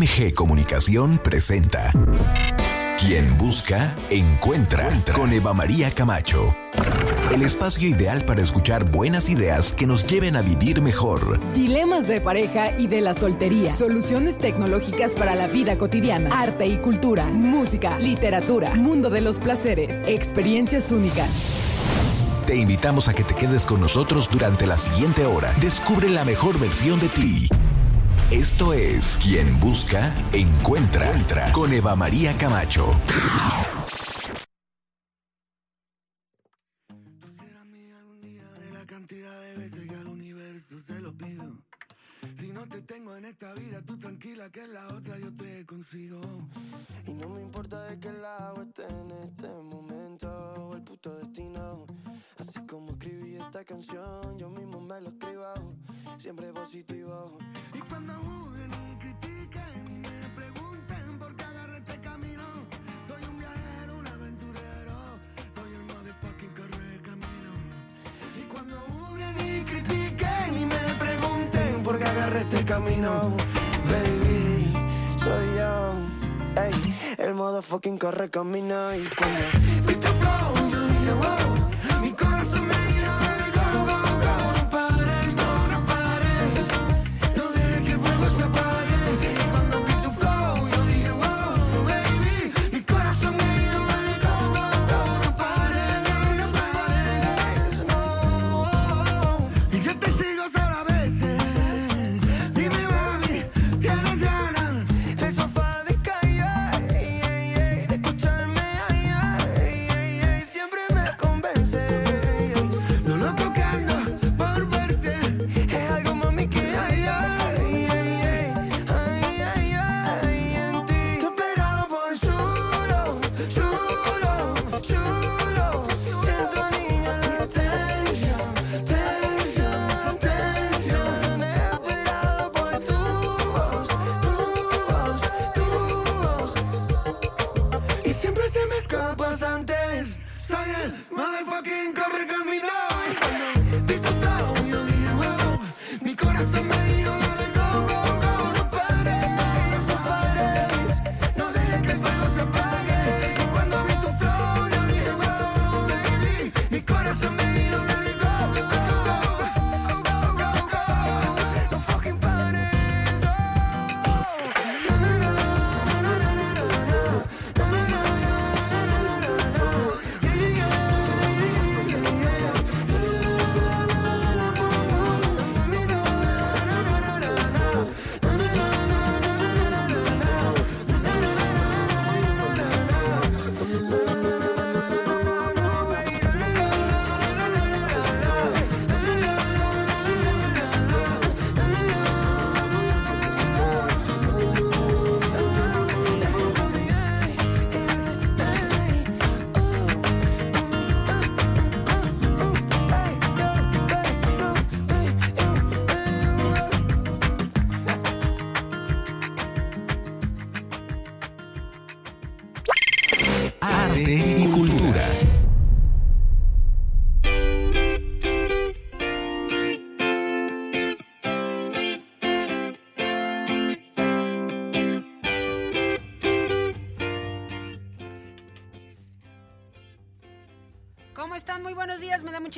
MG Comunicación presenta Quien busca, encuentra, con Eva María Camacho. El espacio ideal para escuchar buenas ideas que nos lleven a vivir mejor. Dilemas de pareja y de la soltería. Soluciones tecnológicas para la vida cotidiana. Arte y cultura. Música, literatura. Mundo de los placeres. Experiencias únicas. Te invitamos a que te quedes con nosotros durante la siguiente hora. Descubre la mejor versión de ti. Esto es Quien Busca, Encuentra, Entra con Eva María Camacho. Si no te tengo en esta vida, tú tranquila que en la otra yo te consigo. Y no me importa de qué lado esté en este momento, el puto destino. Como escribí esta canción, yo mismo me lo escribo, siempre positivo. Y cuando juzguen y critiquen y me pregunten por qué agarré este camino, soy un viajero, un aventurero, soy el motherfucking corre camino. Y cuando juzguen y critiquen y me pregunten por qué agarré este camino, baby, soy yo. Ey, el modo fucking corre camino y cuando vi tu flow,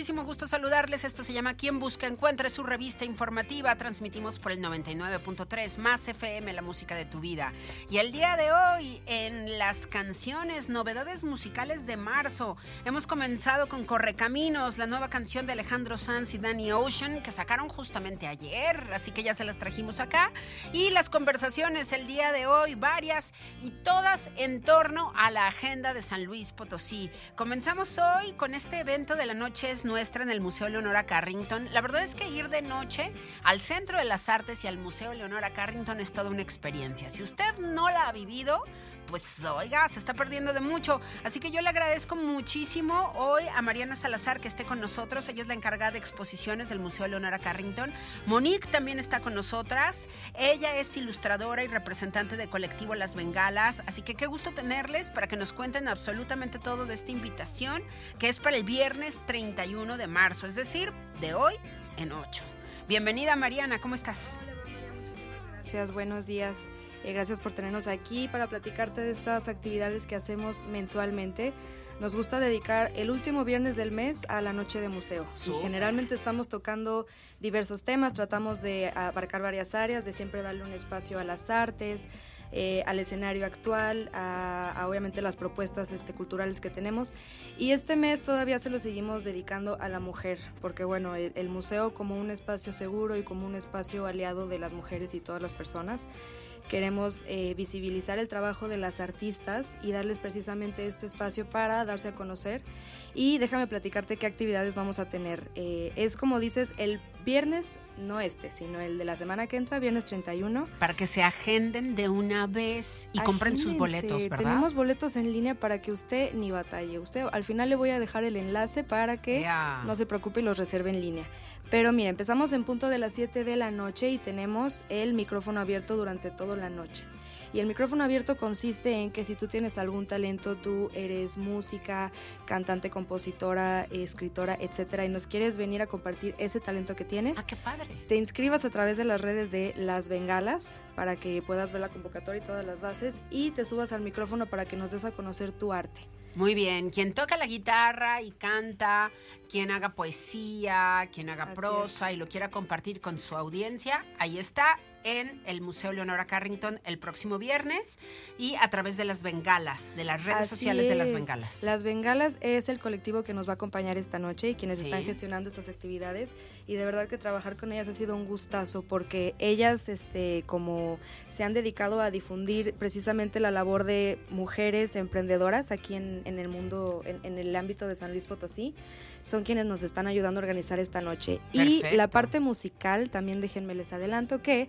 da muchísimo gusto saludarles. Esto se llama Quien Busca Encuentra, es su revista informativa. Transmitimos por el 99.3 más FM, la música de tu vida. Y el día de hoy, en las canciones, novedades musicales de marzo, hemos comenzado con Correcaminos, la nueva canción de Alejandro Sanz y Danny Ocean, que sacaron justamente ayer, así que ya se las trajimos acá. Y las conversaciones el día de hoy, varias y todas en torno a la agenda de San Luis Potosí. Comenzamos hoy con este evento de la noche es nuestra en el Museo Leonora Carrington. La verdad es que ir de noche al Centro de las Artes y al Museo Leonora Carrington es toda una experiencia. Si usted no la ha vivido, pues oiga, se está perdiendo de mucho. Así que yo le agradezco muchísimo hoy a Mariana Salazar que esté con nosotros. Ella es la encargada de exposiciones del Museo Leonora Carrington. Monique también está con nosotras. Ella es ilustradora y representante de colectivo Las Bengalas. Así que qué gusto tenerles para que nos cuenten absolutamente todo de esta invitación que es para el viernes 31 de marzo, es decir, de hoy en 8. Bienvenida Mariana, ¿cómo estás? Gracias, buenos días. Eh, gracias por tenernos aquí para platicarte de estas actividades que hacemos mensualmente. Nos gusta dedicar el último viernes del mes a la noche de museo. Y generalmente estamos tocando diversos temas, tratamos de abarcar varias áreas, de siempre darle un espacio a las artes, eh, al escenario actual, a, obviamente las propuestas este, culturales que tenemos. Y este mes todavía se lo seguimos dedicando a la mujer, porque bueno, el, museo como un espacio seguro y como un espacio aliado de las mujeres y todas las personas. Queremos eh, visibilizar el trabajo de las artistas y darles precisamente este espacio para darse a conocer. Y déjame platicarte qué actividades vamos a tener. Eh, es como dices, el viernes, no este, sino el de la semana que entra, viernes 31. Para que se agenden de una vez y compren sus boletos, ¿verdad? Tenemos boletos en línea para que usted ni batalle. Usted, al final le voy a dejar el enlace para que no se preocupe y los reserve en línea. Pero mira, empezamos en punto de las 7 de la noche y tenemos el micrófono abierto durante toda la noche. Y el micrófono abierto consiste en que si tú tienes algún talento, tú eres música, cantante, compositora, escritora, etcétera, y nos quieres venir a compartir ese talento que tienes. Ah, qué padre. Te inscribas a través de las redes de Las Bengalas para que puedas ver la convocatoria y todas las bases y te subas al micrófono para que nos des a conocer tu arte. Muy bien, quien toca la guitarra y canta, quien haga poesía, quien haga prosa y lo quiera compartir con su audiencia, ahí está en el Museo Leonora Carrington el próximo viernes y a través de las bengalas, de las redes sociales de las bengalas. Las bengalas es el colectivo que nos va a acompañar esta noche y quienes están gestionando estas actividades y de verdad que trabajar con ellas ha sido un gustazo porque ellas este como se han dedicado a difundir precisamente la labor de mujeres emprendedoras aquí en, el mundo, en, el ámbito de San Luis Potosí, son quienes nos están ayudando a organizar esta noche. Y la parte musical, también déjenme les adelanto que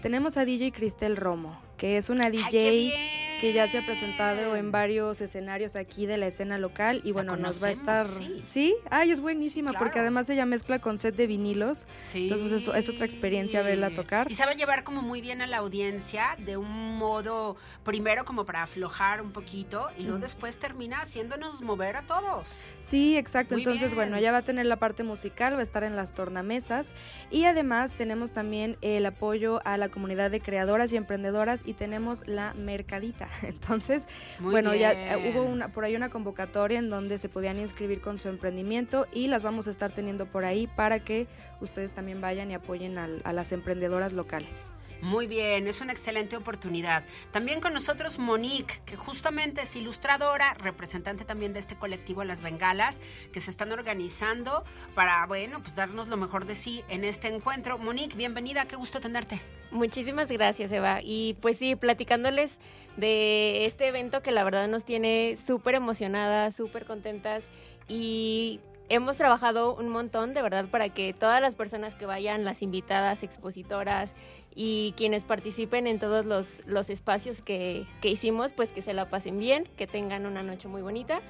tenemos a DJ Cristel Romo, que es una DJ que ya se ha presentado en varios escenarios aquí de la escena local y bueno, nos va a estar... Sí. Ay, es buenísima porque además ella mezcla con set de vinilos. Entonces eso es otra experiencia verla tocar. Y se va a llevar como muy bien a la audiencia de un modo, primero como para aflojar un poquito y luego después termina haciéndonos mover a todos. Sí, exacto. Entonces, bueno, ella va a tener la parte musical, va a estar en las tornamesas y además tenemos también el apoyo a la comunidad de creadoras y emprendedoras y tenemos la mercadita. Entonces, bueno, ya eh, hubo una, por ahí una convocatoria en donde se podían inscribir con su emprendimiento y las vamos a estar teniendo por ahí para que ustedes también vayan y apoyen a las emprendedoras locales. Muy bien, es una excelente oportunidad. También con nosotros Monique, que justamente es ilustradora, representante también de este colectivo Las Bengalas, que se están organizando para, bueno, pues darnos lo mejor de sí en este encuentro. Monique, bienvenida, qué gusto tenerte. Muchísimas gracias, Eva. Y pues sí, platicándoles de este evento que la verdad nos tiene súper emocionadas, súper contentas y hemos trabajado un montón, de verdad, para que todas las personas que vayan, las invitadas, expositoras y quienes participen en todos los, los espacios que, que, hicimos, pues que se la pasen bien, que tengan una noche muy bonita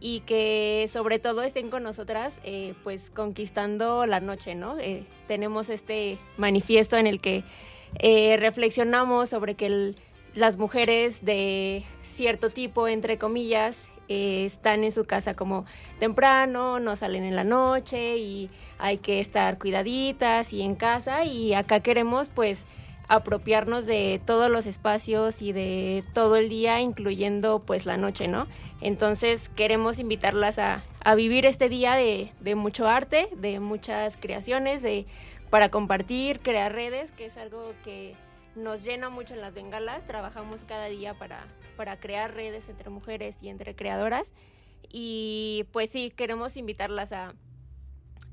y que sobre todo estén con nosotras, eh, pues conquistando la noche, ¿no? Eh, tenemos este manifiesto en el que eh, reflexionamos sobre que las mujeres de cierto tipo, entre comillas, eh, están en su casa como temprano, no salen en la noche y hay que estar cuidaditas y en casa y acá queremos pues apropiarnos de todos los espacios y de todo el día, incluyendo pues la noche, ¿no? Entonces queremos invitarlas a, vivir este día de, de, mucho arte, de muchas creaciones, de, para compartir, crear redes, que es algo que nos llena mucho en las bengalas. Trabajamos cada día para, para crear redes entre mujeres y entre creadoras. Y pues sí, queremos invitarlas a,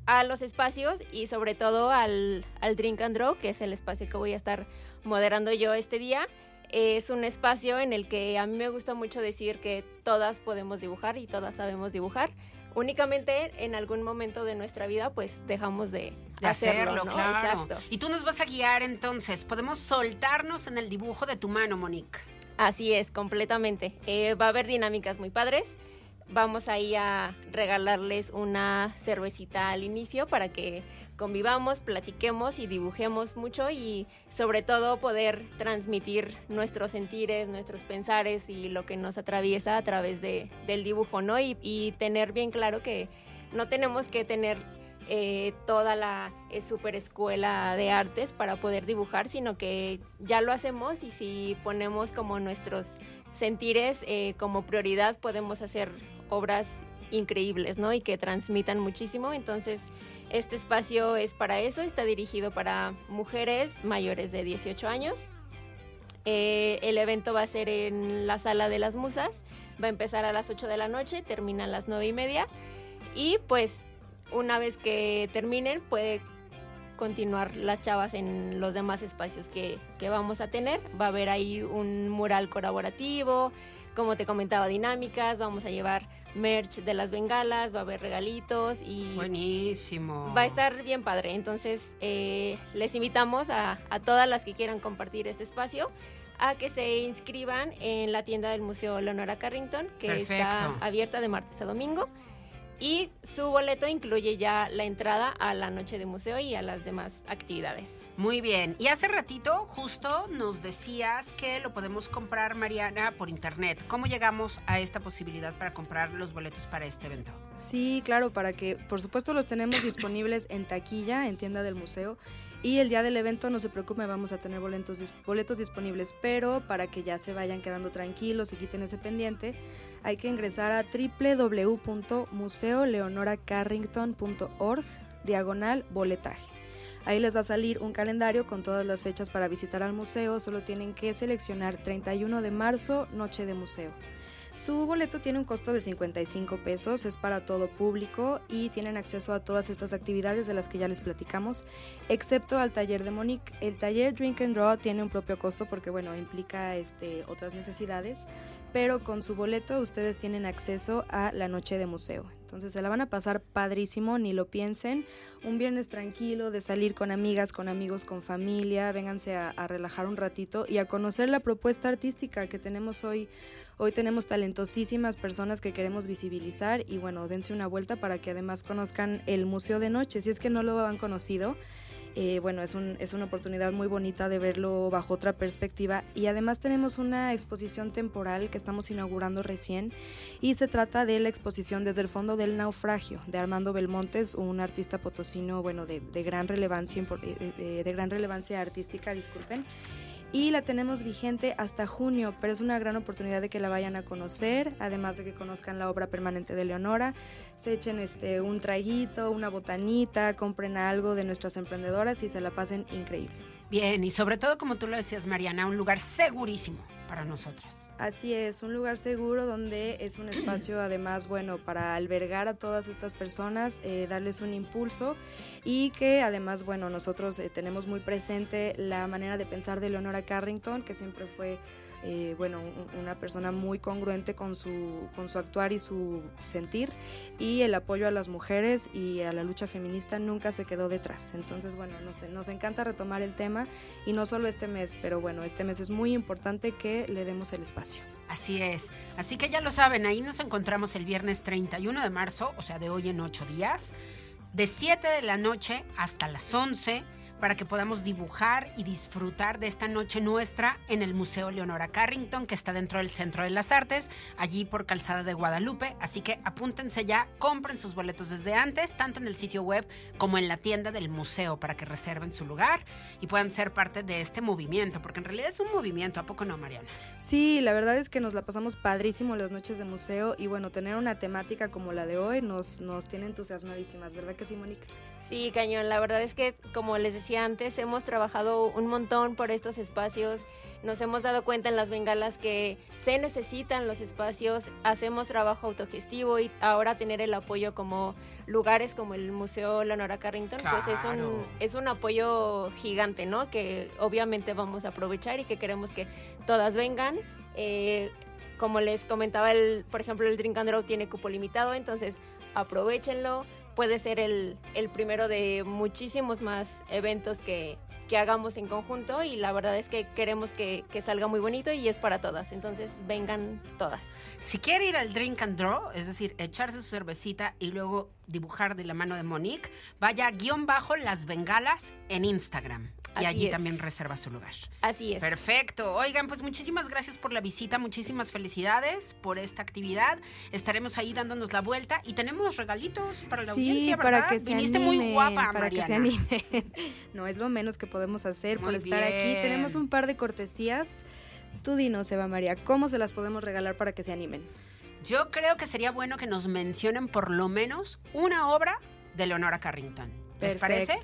a los espacios y sobre todo al, al Drink and Draw, que es el espacio que voy a estar moderando yo este día. Es un espacio en el que a mí me gusta mucho decir que todas podemos dibujar y todas sabemos dibujar únicamente en algún momento de nuestra vida pues dejamos de, hacerlo, claro. Y tú nos vas a guiar entonces, podemos soltarnos en el dibujo de tu mano, Monique. Así es, completamente. Eh, va a haber dinámicas muy padres. Vamos ahí a regalarles una cervecita al inicio para que convivamos, platiquemos y dibujemos mucho y sobre todo poder transmitir nuestros sentires, nuestros pensares y lo que nos atraviesa a través de, del dibujo, ¿no? Y, tener bien claro que no tenemos que tener eh, toda la super escuela de artes para poder dibujar, sino que ya lo hacemos y si ponemos como nuestros sentires eh, como prioridad podemos hacer obras increíbles, ¿no? Y que transmitan muchísimo. Entonces, este espacio es para eso, está dirigido para mujeres mayores de 18 años. Eh, el evento va a ser en la sala de las musas, va a empezar a las 8 de la noche, termina a las 9 y media. Y pues una vez que terminen puede continuar las chavas en los demás espacios que, que vamos a tener. Va a haber ahí un mural colaborativo, como te comentaba, dinámicas, vamos a llevar merch de las bengalas, va a haber regalitos y... Buenísimo. Va a estar bien padre. Entonces, eh, les invitamos a, a, todas las que quieran compartir este espacio a que se inscriban en la tienda del Museo Leonora Carrington, que está abierta de martes a domingo. Y su boleto incluye ya la entrada a la noche de museo y a las demás actividades. Muy bien. Y hace ratito justo nos decías que lo podemos comprar, Mariana, por internet. ¿Cómo llegamos a esta posibilidad para comprar los boletos para este evento? Sí, claro, para que, por supuesto, los tenemos disponibles en taquilla, en tienda del museo. Y el día del evento, no se preocupe, vamos a tener boletos, disponibles, pero para que ya se vayan quedando tranquilos y quiten ese pendiente, hay que ingresar a www.museoleonoracarrington.org diagonal boletaje. Ahí les va a salir un calendario con todas las fechas para visitar al museo, solo tienen que seleccionar 31 de marzo, noche de museo. Su boleto tiene un costo de 55 pesos, es para todo público y tienen acceso a todas estas actividades de las que ya les platicamos, excepto al taller de Monique. El taller Drink and Draw tiene un propio costo porque bueno, implica este, otras necesidades, pero con su boleto ustedes tienen acceso a la noche de museo. Entonces se la van a pasar padrísimo, ni lo piensen. Un viernes tranquilo de salir con amigas, con amigos, con familia, vénganse a, relajar un ratito y a conocer la propuesta artística que tenemos hoy. Hoy tenemos talentosísimas personas que queremos visibilizar y bueno, dense una vuelta para que además conozcan el Museo de Noche, si es que no lo han conocido. Eh, bueno, es, un, es una oportunidad muy bonita de verlo bajo otra perspectiva. Y además tenemos una exposición temporal que estamos inaugurando recién y se trata de la exposición desde el fondo del naufragio de Armando Belmontes, un artista potosino, bueno, de, gran relevancia, de, de, de gran relevancia artística, disculpen y la tenemos vigente hasta junio, pero es una gran oportunidad de que la vayan a conocer, además de que conozcan la obra permanente de Leonora, se echen este un traguito, una botanita, compren algo de nuestras emprendedoras y se la pasen increíble. Bien, y sobre todo como tú lo decías Mariana, un lugar segurísimo para nosotras. Así es, un lugar seguro donde es un espacio además, bueno, para albergar a todas estas personas, eh, darles un impulso y que además, bueno, nosotros eh, tenemos muy presente la manera de pensar de Leonora Carrington, que siempre fue eh, bueno, una persona muy congruente con su, con su actuar y su sentir y el apoyo a las mujeres y a la lucha feminista nunca se quedó detrás. Entonces, bueno, nos, nos encanta retomar el tema y no solo este mes, pero bueno, este mes es muy importante que le demos el espacio. Así es. Así que ya lo saben, ahí nos encontramos el viernes 31 de marzo, o sea, de hoy en ocho días, de 7 de la noche hasta las 11 para que podamos dibujar y disfrutar de esta noche nuestra en el Museo Leonora Carrington, que está dentro del Centro de las Artes, allí por Calzada de Guadalupe. Así que apúntense ya, compren sus boletos desde antes, tanto en el sitio web como en la tienda del museo, para que reserven su lugar y puedan ser parte de este movimiento, porque en realidad es un movimiento, ¿a poco no, Mariana? Sí, la verdad es que nos la pasamos padrísimo las noches de museo y bueno, tener una temática como la de hoy nos, nos tiene entusiasmadísimas, ¿verdad que sí, Mónica? Sí, cañón. La verdad es que, como les decía antes, hemos trabajado un montón por estos espacios. Nos hemos dado cuenta en las bengalas que se necesitan los espacios, hacemos trabajo autogestivo y ahora tener el apoyo como lugares como el Museo Leonora Carrington, pues es un, es un apoyo gigante, ¿no? Que obviamente vamos a aprovechar y que queremos que todas vengan. Eh, como les comentaba, el, por ejemplo, el Drink and Draw tiene cupo limitado, entonces aprovechenlo puede ser el, el primero de muchísimos más eventos que, que, hagamos en conjunto y la verdad es que queremos que, que, salga muy bonito y es para todas, entonces vengan todas. Si quiere ir al Drink and Draw, es decir, echarse su cervecita y luego dibujar de la mano de Monique, vaya guion bajo las bengalas en Instagram. Y allí también reserva su lugar. Así es. Perfecto. Oigan, pues muchísimas gracias por la visita, muchísimas felicidades por esta actividad. Estaremos ahí dándonos la vuelta y tenemos regalitos para la audiencia, ¿verdad? para que se Viniste muy guapa, para que se animen. no es lo menos que podemos hacer por estar aquí. Tenemos un par de cortesías. Tú dinos, Eva María, ¿cómo se las podemos regalar para que se animen? Yo creo que sería bueno que nos mencionen por lo menos una obra de Leonora Carrington. ¿Les parece?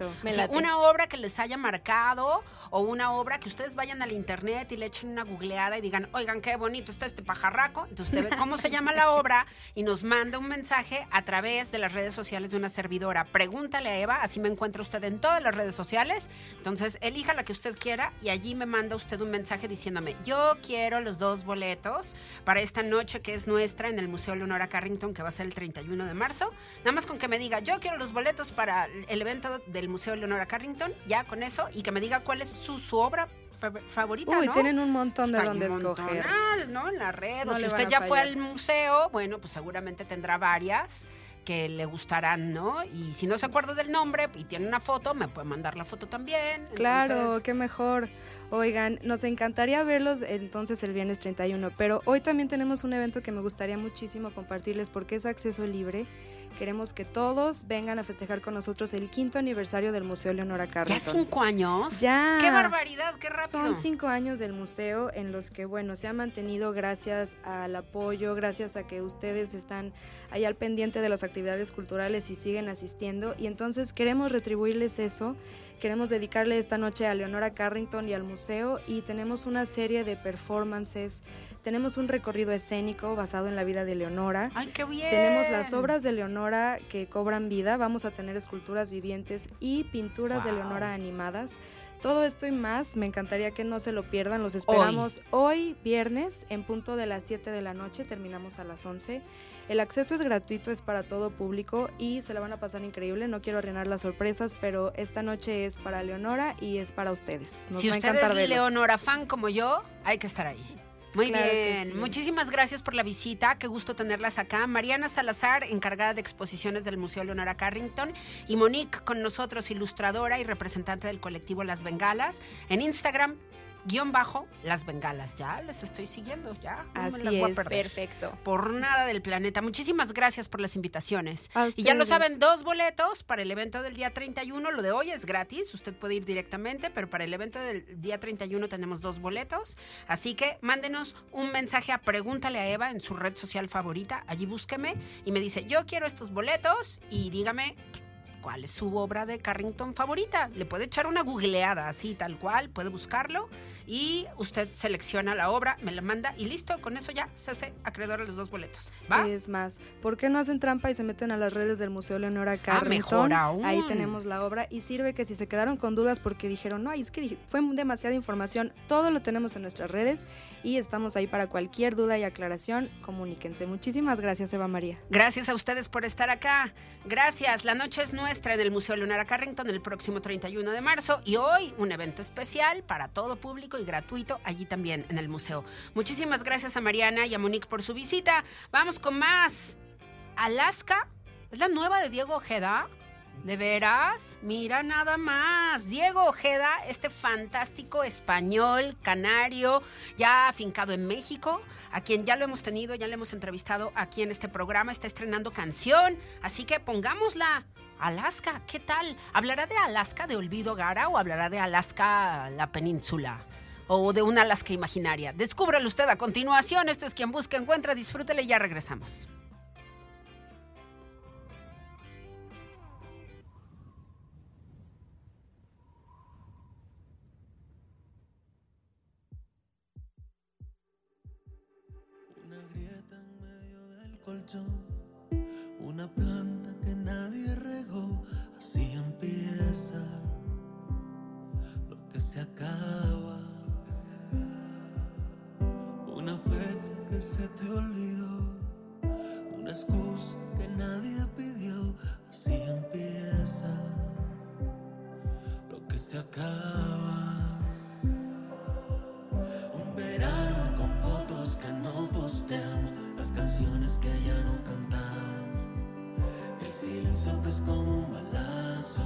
una obra que les haya marcado o una obra que ustedes vayan al internet y le echen una googleada y digan, oigan, qué bonito está este pajarraco. Entonces usted ve cómo se llama la obra y nos manda un mensaje a través de las redes sociales de una servidora. Pregúntale a Eva, así me encuentra usted en todas las redes sociales. Entonces elija la que usted quiera y allí me manda usted un mensaje diciéndome, yo quiero los dos boletos para esta noche que es nuestra en el Museo Leonora Carrington que va a ser el 31 de marzo. Nada más con que me diga, yo quiero los boletos para el evento del Museo Leonora Carrington, ya con eso, y que me diga cuál es su, su obra favorita, Uy, tienen un montón de donde escoger. ¿no? En la red. o si usted ya fue al museo, bueno, pues seguramente tendrá varias que le gustarán, ¿no? Y si no se acuerda del nombre y tiene una foto, me puede mandar la foto también. Claro, qué mejor. Oigan, nos encantaría verlos entonces el viernes 31, pero hoy también tenemos un evento que me gustaría muchísimo compartirles porque es acceso libre Queremos que todos vengan a festejar con nosotros el quinto aniversario del Museo Leonora Carrington. ¿Ya cinco años? Ya. ¡Qué barbaridad! ¡Qué rápido! Son cinco años del museo en los que, bueno, se ha mantenido gracias al apoyo, gracias a que ustedes están ahí al pendiente de las actividades culturales y siguen asistiendo. Y entonces queremos retribuirles eso. Queremos dedicarle esta noche a Leonora Carrington y al museo y tenemos una serie de performances tenemos un recorrido escénico basado en la vida de Leonora. ¡Ay, qué bien! Tenemos las obras de Leonora que cobran vida. Vamos a tener esculturas vivientes y pinturas de Leonora animadas. Todo esto y más, me encantaría que no se lo pierdan. Los esperamos hoy, viernes, en punto de las 7 de la noche. Terminamos a las 11. El acceso es gratuito, es para todo público y se la van a pasar increíble. No quiero arruinar las sorpresas, pero esta noche es para Leonora y es para ustedes. si usted es Leonora fan como yo, hay que estar ahí. Muy bien, muchísimas gracias por la visita, qué gusto tenerlas acá. Mariana Salazar, encargada de exposiciones del Museo Leonora Carrington, y Monique con nosotros, ilustradora y representante del colectivo Las Bengalas. En Instagram, guion bajo, las bengalas. Ya les estoy siguiendo, ya. Así las Perfecto. Por nada del planeta. Muchísimas gracias por las invitaciones. Y ya lo saben, dos boletos para el evento del día 31. Lo de hoy es gratis, usted puede ir directamente, pero para el evento del día 31 tenemos dos boletos. Así que mándenos un mensaje a Pregúntale a Eva en su red social favorita. Allí búsqueme y me dice, yo quiero estos boletos y dígame cuál es su obra de Carrington favorita. Le puede echar una googleada así, tal cual, puede buscarlo y usted selecciona la obra, me la manda y listo, con eso ya se hace acreedor a los dos boletos. ¿Va? Es más, ¿por qué no hacen trampa y se meten a las redes del Museo Leonora Carrington? Ah, mejor Ahí tenemos la obra y sirve que si se quedaron con dudas porque dijeron, no, es que fue demasiada información, todo lo tenemos en nuestras redes y estamos ahí para cualquier duda y aclaración, comuníquense. Muchísimas gracias, Eva María. Gracias a ustedes por estar acá. Gracias. La noche es nuestra en el Museo Leonora Carrington el próximo 31 de marzo y hoy un evento especial para todo público y gratuito allí también en el museo. Muchísimas gracias a Mariana y a Monique por su visita. Vamos con más. Alaska es la nueva de Diego Ojeda. ¿De veras? Mira nada más. Diego Ojeda, este fantástico español, canario, ya afincado en México, a quien ya lo hemos tenido, ya le hemos entrevistado aquí en este programa, está estrenando canción, así que pongámosla. Alaska, ¿qué tal? ¿Hablará de Alaska de Olvido Gara o hablará de Alaska la península? ¿O de una Alaska imaginaria? Descúbralo usted a continuación. Este es quien busca, encuentra, disfrútele y ya regresamos. Una grieta en medio del colchón, una planta que nadie regó, así empieza lo que se acaba. se te olvidó, una excusa que nadie pidió, así empieza lo que se acaba. Un verano con fotos que no posteamos, las canciones que ya no cantamos, el silencio que es como un balazo,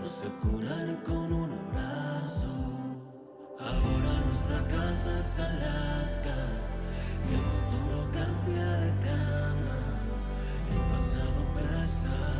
no se cura ni con un abrazo. Ahora nuestra casa es Alaska. El futuro cambia de cama, el pasado pesa.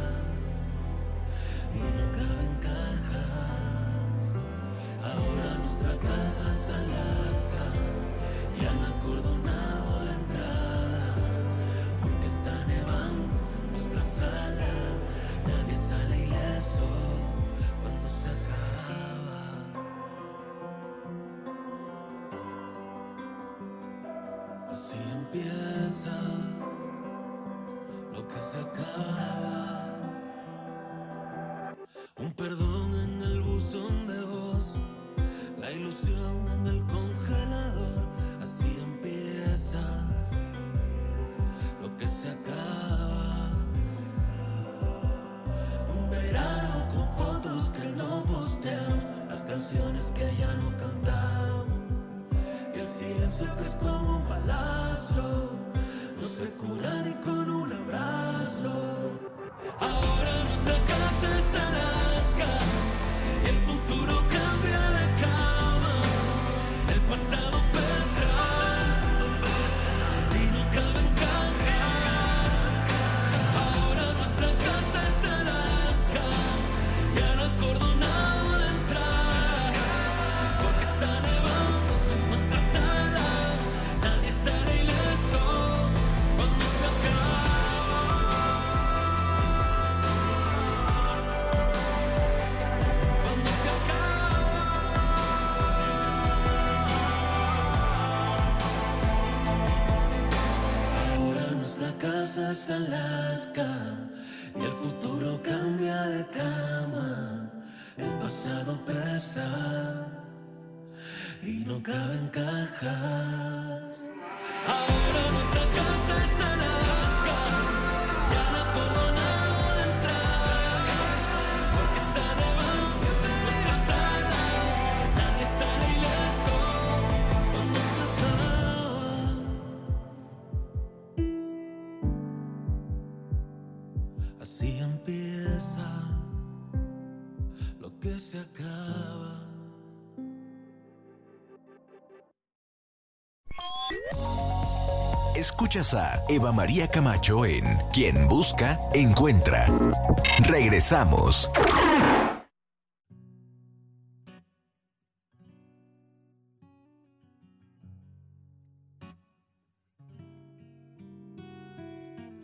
Así empieza lo que se acaba. Un perdón. sunlight. Escuchas a Eva María Camacho en Quien Busca, Encuentra. Regresamos.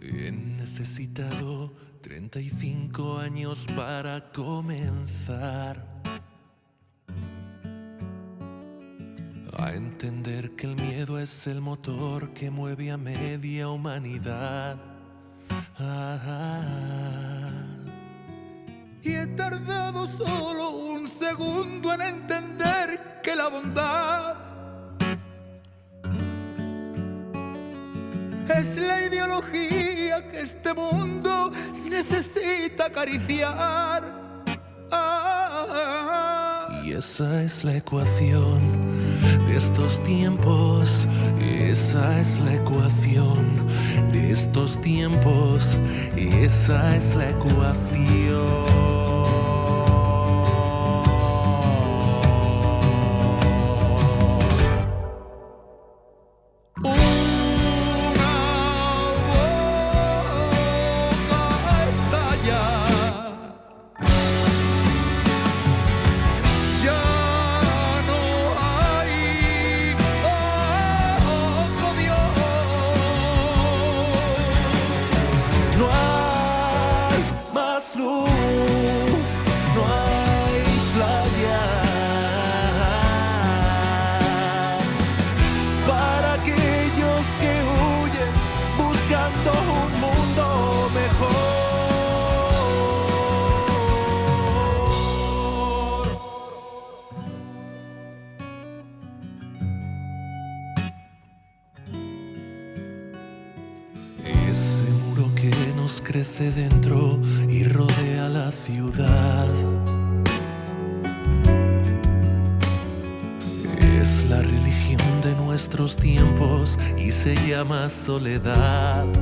He necesitado 35 años para comenzar Entender que el miedo es el motor que mueve a media humanidad. Y he tardado solo un segundo en entender que la bondad es la ideología que este mundo necesita acariciar. Ah. Y esa es la ecuación de estos tiempos, esa es la ecuación de estos tiempos, esa es la ecuación. más soledad.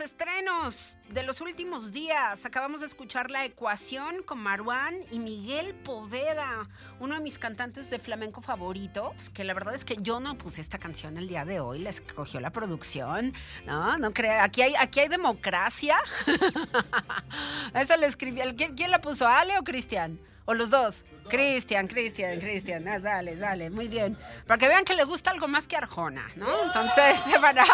Estrenos de los últimos días. Acabamos de escuchar La Ecuación con Maruán y Miguel Poveda, uno de mis cantantes de flamenco favoritos, que la verdad es que yo no puse esta canción el día de hoy, la escogió la producción. No, no creo. Aquí hay, aquí hay democracia. Esa la escribí. ¿Quién, ¿Quién la puso? ¿Ale o Cristian? ¿O los dos? Cristian, Cristian, Cristian, ah, dale, dale, muy bien. Para que vean que le gusta algo más que Arjona, ¿no? Entonces, se van a...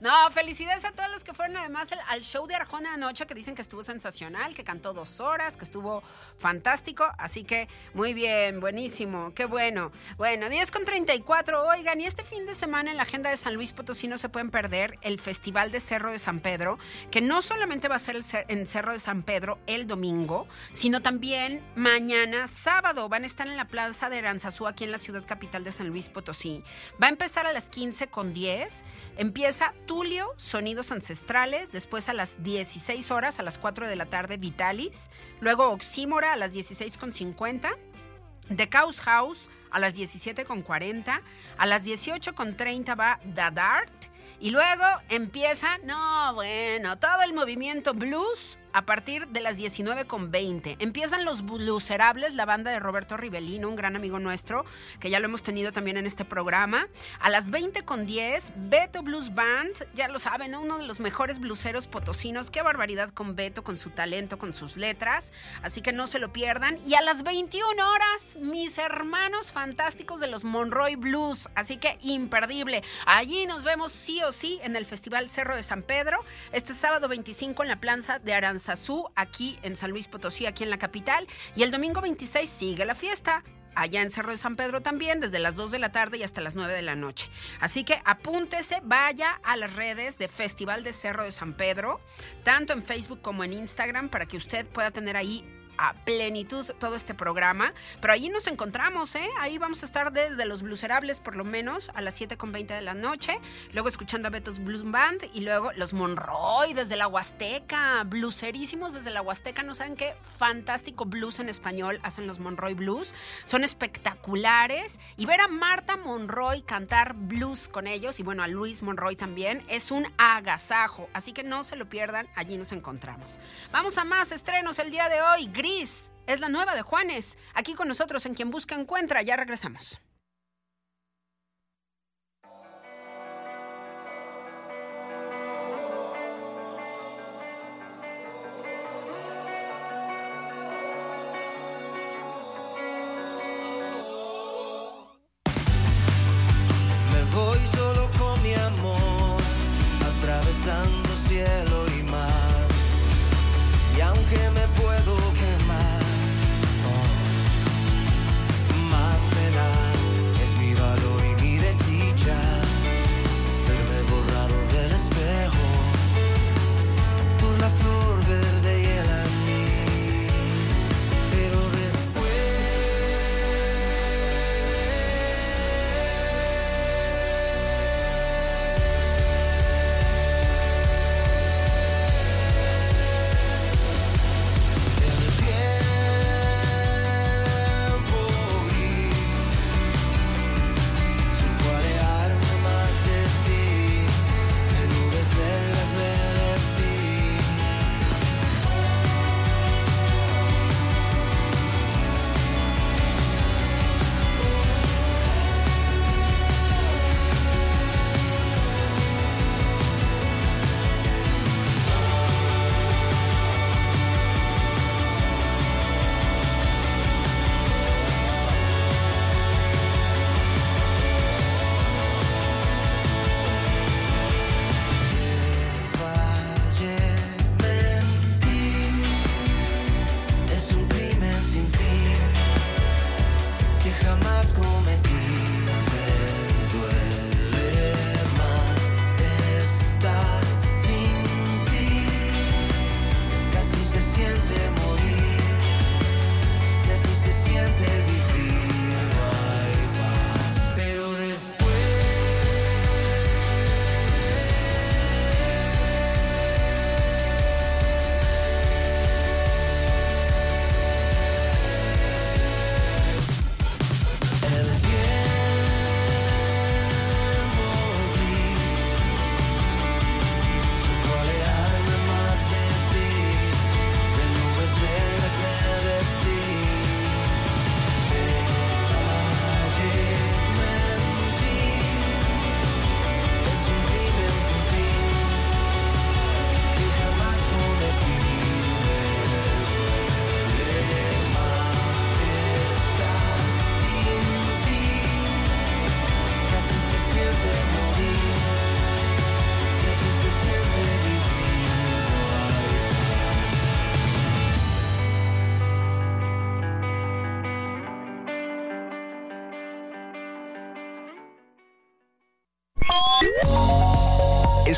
No, felicidades a todos los que fueron además al show de Arjona anoche, que dicen que estuvo sensacional, que cantó dos horas, que estuvo fantástico. Así que, muy bien, buenísimo, qué bueno. Bueno, 10 con 34, oigan, y este fin de semana en la agenda de San Luis Potosí no se pueden perder el Festival de Cerro de San Pedro, que no solamente va a ser en Cerro de San Pedro el domingo, sino también mañana, sábado, van a estar en la plaza de Aranzazú, aquí en la ciudad capital de San Luis Potosí. Va a empezar a las 15 con 10. Empieza Tulio, Sonidos Ancestrales. Después a las 16 horas, a las 4 de la tarde, Vitalis. Luego Oxímora a las 16 con 50. The Chaos House a las 17 con 40. A las 18 con 30 va The Dart. Y luego empieza, no, bueno, todo el movimiento blues a partir de las 19.20. Empiezan los Blueserables, la banda de Roberto Rivelino, un gran amigo nuestro, que ya lo hemos tenido también en este programa. A las 20.10, Beto Blues Band, ya lo saben, uno de los mejores blueseros potosinos. Qué barbaridad con Beto, con su talento, con sus letras. Así que no se lo pierdan. Y a las 21 horas, mis hermanos fantásticos de los Monroy Blues. Así que imperdible. Allí nos vemos sí o sí en el Festival Cerro de San Pedro, este sábado 25 en la plaza de Aranzazú aquí en San Luis Potosí, aquí en la capital. Y el domingo 26 sigue la fiesta allá en Cerro de San Pedro también, desde las 2 de la tarde y hasta las 9 de la noche. Así que apúntese, vaya a las redes de Festival de Cerro de San Pedro, tanto en Facebook como en Instagram, para que usted pueda tener ahí a plenitud todo este programa. Pero allí nos encontramos, ¿eh? Ahí vamos a estar desde los Blueserables, por lo menos, a las 7.20 de la noche. Luego escuchando a Betos Blues Band y luego los Monroy desde la Huasteca. Blueserísimos desde la Huasteca. No saben qué fantástico blues en español hacen los Monroy Blues. Son espectaculares. Y ver a Marta Monroy cantar blues con ellos y bueno, a Luis Monroy también es un agasajo. Así que no se lo pierdan. Allí nos encontramos. Vamos a más estrenos el día de hoy es la nueva de Juanes. Aquí con nosotros en Quien Busca Encuentra. Ya regresamos.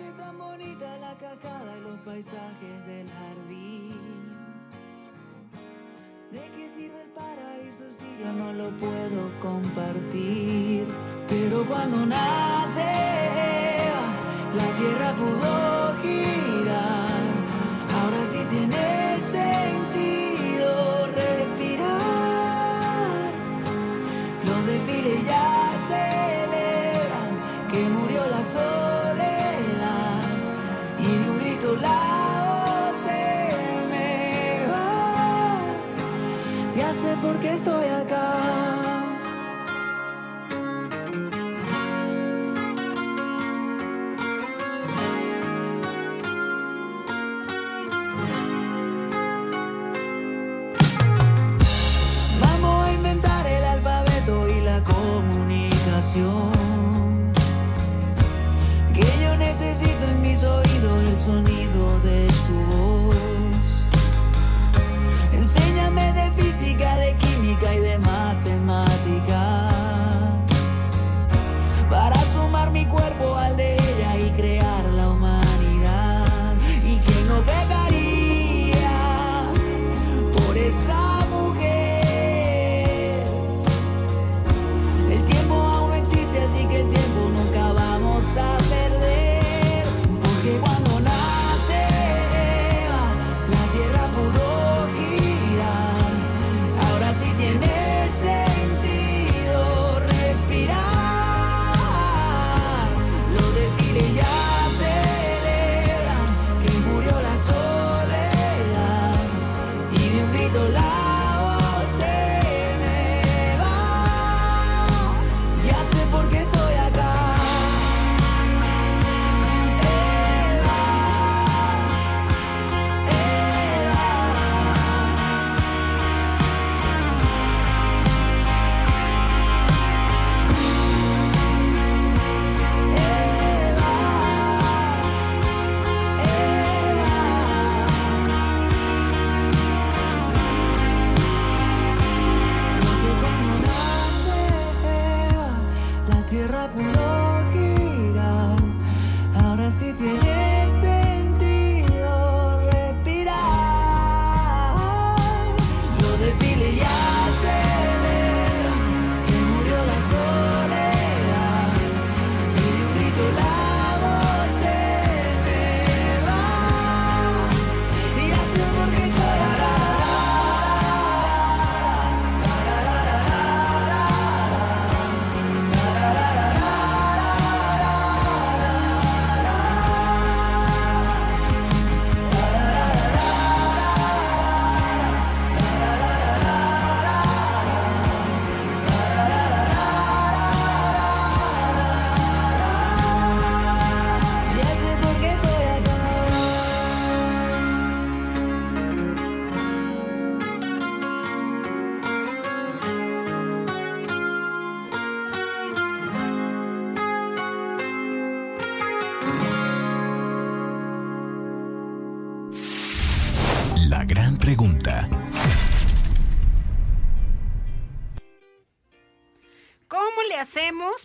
Porque tan bonita la cascada y los paisajes del jardín. ¿De qué sirve el paraíso si yo no lo puedo compartir? Pero cuando nace la tierra pudo girar. porque estoy aquí.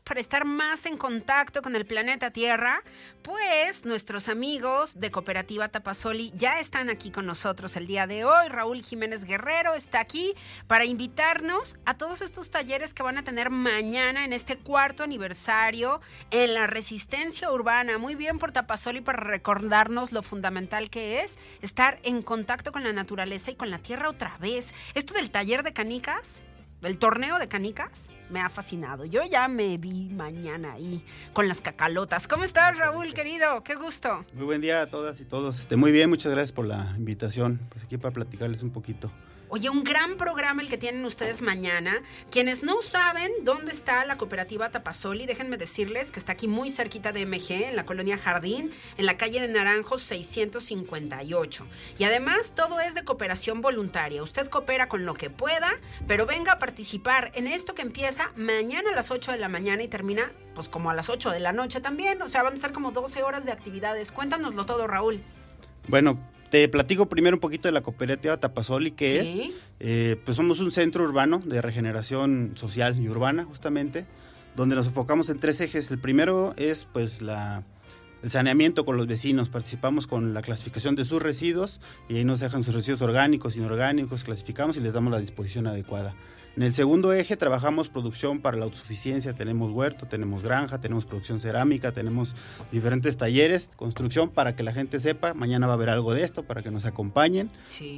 Para estar más en contacto con el planeta Tierra? Pues nuestros amigos de Cooperativa Tapasoli ya están aquí con nosotros el día de hoy. Raúl Jiménez Guerrero está aquí para invitarnos a todos estos talleres que van a tener mañana en este cuarto aniversario en la resistencia urbana. Muy bien por Tapasoli para recordarnos lo fundamental que es estar en contacto con la naturaleza y con la tierra otra vez. Esto del taller de canicas el torneo de canicas me ha fascinado. Yo ya me vi mañana ahí con las cacalotas. ¿Cómo estás, Raúl, querido? Qué gusto. Muy buen día a todas y todos. Este, muy bien, muchas gracias por la invitación. Pues aquí para platicarles un poquito Oye, un gran programa el que tienen ustedes mañana. Quienes no saben dónde está la cooperativa Tapasoli, déjenme decirles que está aquí muy cerquita de MG, en la colonia Jardín, en la calle de Naranjos 658. Y además todo es de cooperación voluntaria. Usted coopera con lo que pueda, pero venga a participar en esto que empieza mañana a las 8 de la mañana y termina pues como a las 8 de la noche también. O sea, van a ser como 12 horas de actividades. Cuéntanoslo todo, Raúl. Bueno, te platico primero un poquito de la cooperativa Tapasoli, que es, eh, pues somos un centro urbano de regeneración social y urbana, justamente, donde nos enfocamos en tres ejes. El primero es, pues, la, el saneamiento con los vecinos. Participamos con la clasificación de sus residuos y ahí nos dejan sus residuos orgánicos, inorgánicos, clasificamos y les damos la disposición adecuada. En el segundo eje trabajamos producción para la autosuficiencia, tenemos huerto, tenemos granja, tenemos producción cerámica, tenemos diferentes talleres, construcción para que la gente sepa, mañana va a haber algo de esto, para que nos acompañen.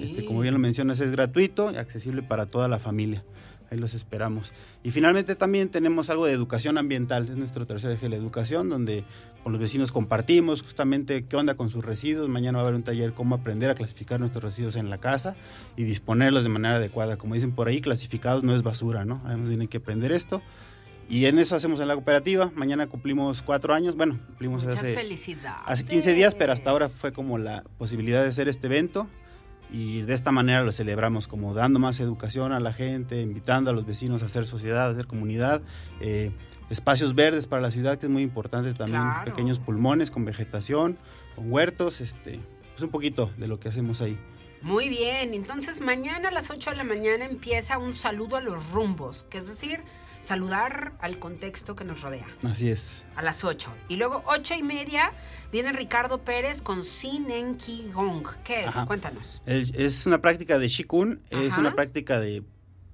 Este, como bien lo mencionas, es gratuito y accesible para toda la familia. Ahí los esperamos. Y finalmente también tenemos algo de educación ambiental, es nuestro tercer eje, la educación, donde con los vecinos compartimos justamente qué onda con sus residuos. Mañana va a haber un taller cómo aprender a clasificar nuestros residuos en la casa y disponerlos de manera adecuada. Como dicen por ahí, clasificados no es basura, ¿no? Además tienen que aprender esto. Y en eso hacemos en la cooperativa. Mañana cumplimos cuatro años. Bueno, cumplimos hace, hace 15 días, pero hasta ahora fue como la posibilidad de hacer este evento y de esta manera lo celebramos como dando más educación a la gente, invitando a los vecinos a hacer sociedad, a hacer comunidad, eh, espacios verdes para la ciudad que es muy importante también, pequeños pulmones con vegetación, con huertos, este, pues un poquito de lo que hacemos ahí. Muy bien, entonces mañana a las 8 de la mañana empieza un saludo a los rumbos, que es decir, saludar al contexto que nos rodea. Así es. A las 8. Y luego, ocho y media, viene Ricardo Pérez con Sinen Gong. ¿Qué es? Cuéntanos. es una práctica de Shikun, es una práctica de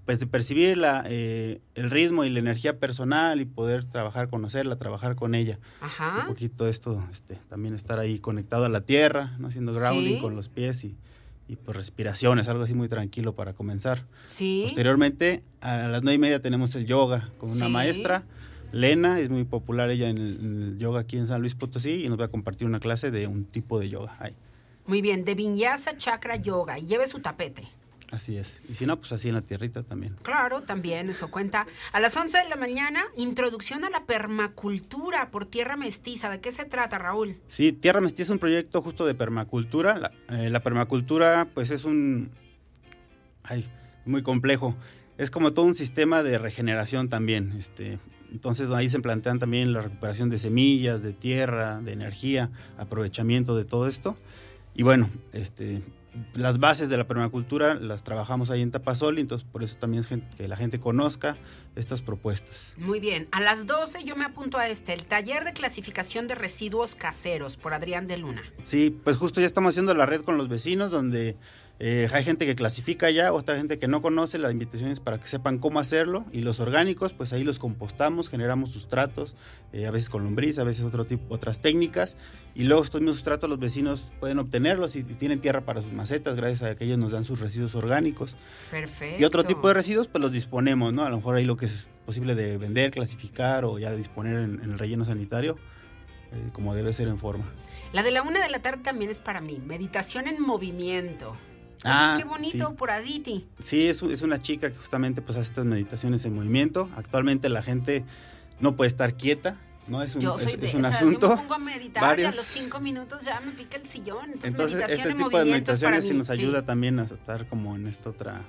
pues de percibir la, eh, el ritmo y la energía personal y poder trabajar, conocerla, trabajar con ella. Ajá. Un poquito esto, este, también estar ahí conectado a la tierra, ¿no? haciendo grounding con los pies y, y pues respiraciones, algo así muy tranquilo para comenzar. Sí. Posteriormente, a las nueve y media tenemos el yoga con una maestra, Lena, es muy popular ella en el, yoga aquí en San Luis Potosí y nos va a compartir una clase de un tipo de yoga ahí. Muy bien, de Vinyasa Chakra Yoga y lleve su tapete. Así es. Y si no, pues así en la tierrita también. Claro, también eso cuenta. A las 11 de la mañana, introducción a la permacultura por tierra mestiza. ¿De qué se trata, Raúl? Sí, Tierra Mestiza es un proyecto justo de permacultura. La, eh, permacultura, pues es un... Ay, muy complejo. Es como todo un sistema de regeneración también. Este, entonces ahí se plantean también la recuperación de semillas, de tierra, de energía, aprovechamiento de todo esto. Y bueno, este, las bases de la permacultura las trabajamos ahí en Tapasoli, entonces por eso también es que la gente conozca estas propuestas. Muy bien, a las 12 yo me apunto a este, el taller de clasificación de residuos caseros por Adrián de Luna. Sí, pues justo ya estamos haciendo la red con los vecinos donde eh, hay gente que clasifica ya, otra gente que no conoce, las invitaciones para que sepan cómo hacerlo. Y los orgánicos, pues ahí los compostamos, generamos sustratos, eh, a veces con lombriz, a veces otro tipo, otras técnicas. Y luego estos mismos sustratos los vecinos pueden obtenerlos y, tienen tierra para sus macetas, gracias a que ellos nos dan sus residuos orgánicos. Perfecto. Y otro tipo de residuos, pues los disponemos, ¿no? A lo mejor ahí lo que es posible de vender, clasificar o ya disponer en, el relleno sanitario, eh, como debe ser en forma. La de la una de la tarde también es para mí, meditación en movimiento. Ah, qué bonito por Aditi. Sí, es, es, una chica que justamente pues hace estas meditaciones en movimiento. Actualmente la gente no puede estar quieta, ¿no? Es un, yo soy es, un asunto. Yo me pongo a meditar y a los cinco minutos ya me pica el sillón. Entonces, este tipo de meditaciones sí nos ayuda también a estar como en esta otra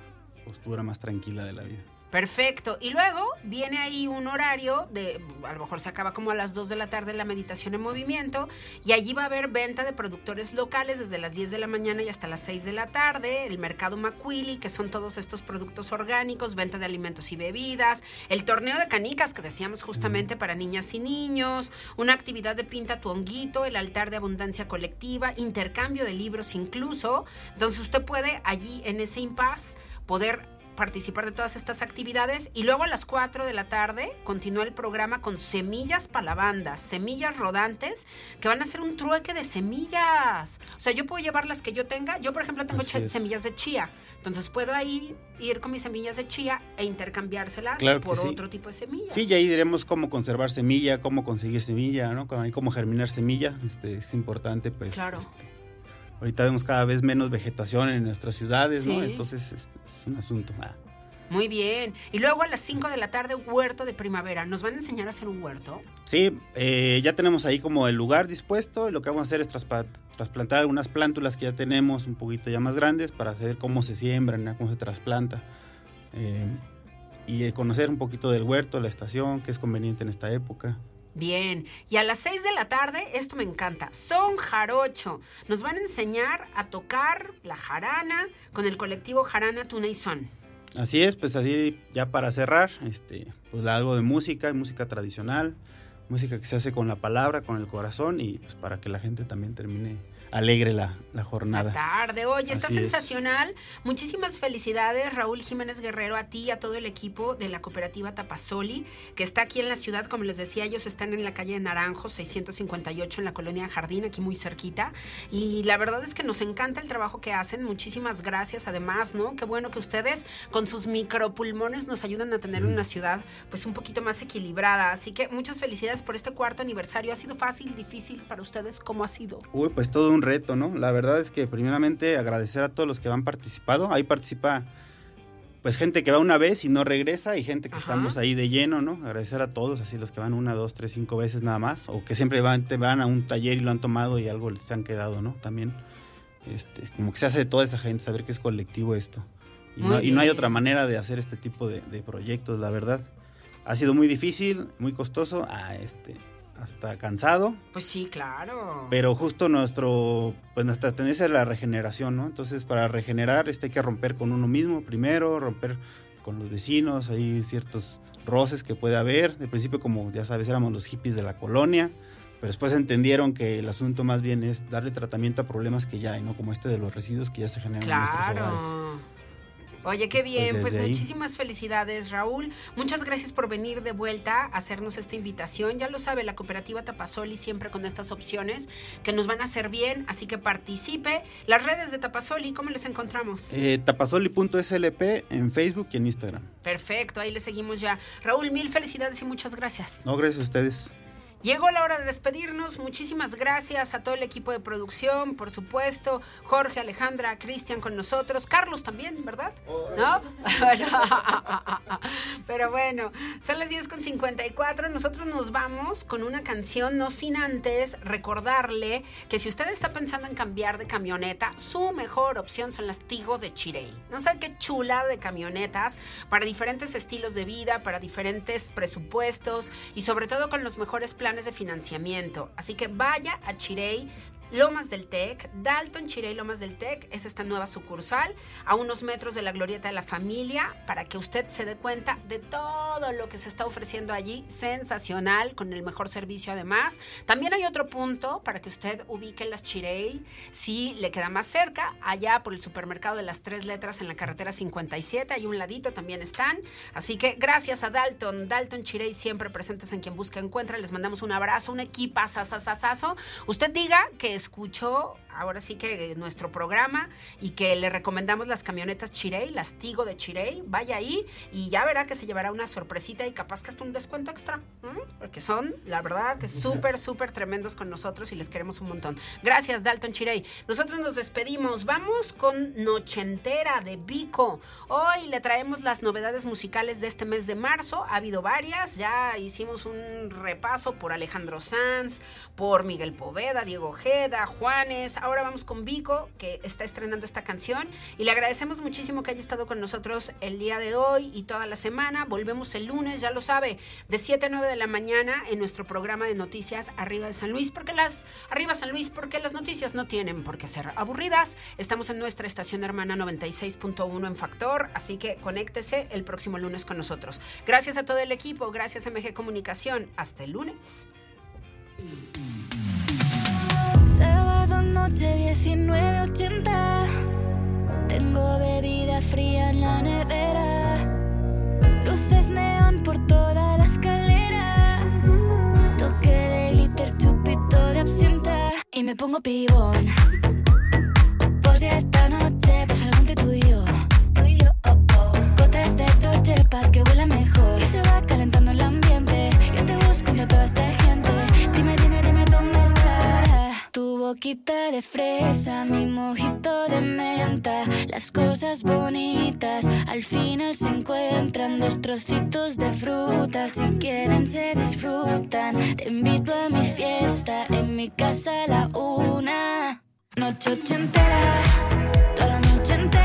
postura más tranquila de la vida. Perfecto. Y luego viene ahí un horario de, a lo mejor se acaba como a las 2 de la tarde la meditación en movimiento y allí va a haber venta de productores locales desde las 10 de la mañana y hasta las 6 de la tarde, el mercado Macuili, que son todos estos productos orgánicos, venta de alimentos y bebidas, el torneo de canicas que decíamos justamente para niñas y niños, una actividad de pinta tu honguito, el altar de abundancia colectiva, intercambio de libros incluso. Entonces usted puede allí en ese impasse poder participar de todas estas actividades y luego a las 4 de la tarde continúa el programa con semillas para la banda, semillas rodantes que van a ser un trueque de semillas. O sea, yo puedo llevar las que yo tenga. Yo, por ejemplo, tengo semillas de chía. Entonces puedo ahí ir con mis semillas de chía e intercambiárselas por otro tipo de semillas. Sí, y ahí diremos cómo conservar semilla, cómo conseguir semilla, ¿no? Cómo germinar semilla. Este, es importante, pues. Claro. Este, Ahorita vemos cada vez menos vegetación en nuestras ciudades, ¿no? Entonces es, un asunto. Ah. Muy bien. Y luego a las 5 de la tarde, huerto de primavera. ¿Nos van a enseñar a hacer un huerto? Sí, eh, ya tenemos ahí como el lugar dispuesto. Lo que vamos a hacer es trasplantar algunas plántulas que ya tenemos un poquito ya más grandes para saber cómo se siembran, cómo se trasplanta. Eh, y conocer un poquito del huerto, la estación, que es conveniente en esta época. Bien, y a las 6 de la tarde, esto me encanta, son jarocho. Nos van a enseñar a tocar la jarana con el colectivo Jarana Tuna y Son. Así es, pues así ya para cerrar, este, pues algo de música, música tradicional, música que se hace con la palabra, con el corazón y pues para que la gente también termine alegre la, la jornada. La tarde, oye, está sensacional. Muchísimas felicidades, Raúl Jiménez Guerrero, a ti y a todo el equipo de la cooperativa Tapasoli, que está aquí en la ciudad, como les decía, ellos están en la calle de Naranjo, 658, en la colonia Jardín, aquí muy cerquita. Y la verdad es que nos encanta el trabajo que hacen. Muchísimas gracias, además, ¿no? Qué bueno que ustedes con sus micropulmones nos ayudan a tener una ciudad pues un poquito más equilibrada. Así que muchas felicidades por este cuarto aniversario. ¿Ha sido fácil, difícil para ustedes? ¿Cómo ha sido? Uy, pues todo un reto, ¿no? La verdad es que primeramente agradecer a todos los que han participado. Ahí participa pues gente que va una vez y no regresa y gente que estamos ahí de lleno, ¿no? Agradecer a todos, así los que van una, dos, tres, cinco veces nada más, o que siempre van, van a un taller y lo han tomado y algo les han quedado, ¿no? También, este, como que se hace de toda esa gente, saber que es colectivo esto. Y, no, y no, hay otra manera de hacer este tipo de, de, proyectos, la verdad. Ha sido muy difícil, muy costoso, a ah, este, hasta cansado. Pues sí, claro. Pero justo nuestro, pues nuestra tendencia es la regeneración, ¿no? Entonces, para regenerar, este hay que romper con uno mismo primero, romper con los vecinos, hay ciertos roces que puede haber. De principio, como ya sabes, éramos los hippies de la colonia, pero después entendieron que el asunto más bien es darle tratamiento a problemas que ya hay, ¿no? Como este de los residuos que ya se generan en nuestros hogares. Oye, qué bien, pues, muchísimas felicidades, Raúl. Muchas gracias por venir de vuelta a hacernos esta invitación. Ya lo sabe, la cooperativa Tapasoli siempre con estas opciones que nos van a hacer bien, así que participe. Las redes de Tapasoli, ¿cómo les encontramos? Eh, tapasoli.slp en Facebook y en Instagram. Perfecto, ahí le seguimos ya. Raúl, mil felicidades y muchas gracias. No, gracias a ustedes. Llegó la hora de despedirnos. Muchísimas gracias a todo el equipo de producción, por supuesto. Jorge, Alejandra, Cristian con nosotros. Carlos también, ¿verdad? ¿No? Pero bueno, son las 10 con 54. Nosotros nos vamos con una canción, no sin antes recordarle que si usted está pensando en cambiar de camioneta, su mejor opción son las Tigo de Chirey. No sabe qué chula de camionetas para diferentes estilos de vida, para diferentes presupuestos y sobre todo con los mejores planes de financiamiento. Así que vaya a Chirey, Lomas del Tec, Dalton Chirey Lomas del Tec es esta nueva sucursal a unos metros de la glorieta de la familia para que usted se dé cuenta de todo lo que se está ofreciendo allí, sensacional, con el mejor servicio además. También hay otro punto para que usted ubique las Chirey si le queda más cerca, allá por el supermercado de las tres letras en la carretera 57, hay un ladito también están. Así que gracias a Dalton, Dalton Chirey siempre presentes en quien busca encuentra, les mandamos un abrazo, un equipo sasasasazo. Usted diga que escuchó ahora sí que nuestro programa y que le recomendamos las camionetas Chirey, las Tigo de Chirey, vaya ahí y ya verá que se llevará una sorpresita y capaz que hasta un descuento extra, porque son, la verdad, que súper, súper tremendos con nosotros y les queremos un montón. Gracias, Dalton Chirey. Nosotros nos despedimos, vamos con Nochentera de Vico. Hoy le traemos las novedades musicales de este mes de marzo, ha habido varias, ya hicimos un repaso por Alejandro Sanz, por Miguel Poveda, Diego Ojeda, Juanes, ahora vamos con Vico, que está estrenando esta canción. Y le agradecemos muchísimo que haya estado con nosotros el día de hoy y toda la semana. Volvemos el lunes, ya lo sabe, de 7 a 9 de la mañana en nuestro programa de noticias Arriba de San Luis. Porque las, Arriba San Luis, porque las noticias no tienen por qué ser aburridas. Estamos en nuestra estación hermana 96.1 en Factor, así que conéctese el próximo lunes con nosotros. Gracias a todo el equipo, gracias a MG Comunicación. Hasta el lunes. Fría en la nevera. Luces neón por toda la escalera. Toque de glitter, chupito de absenta. Y me pongo pibón. Pues ya esta noche pasa algo entre tú y yo. Gotas de Dolce pa' que huela mejor. Y se va calentando el ambiente. Yo te busco entre toda esta gente. Dime, dime, dime dónde está tu boquita de fresa, mi mojito las cosas bonitas al final se encuentran dos trocitos de fruta, si quieren se disfrutan. Te invito a mi fiesta, en mi casa a la una, noche ochentera, toda la noche entera.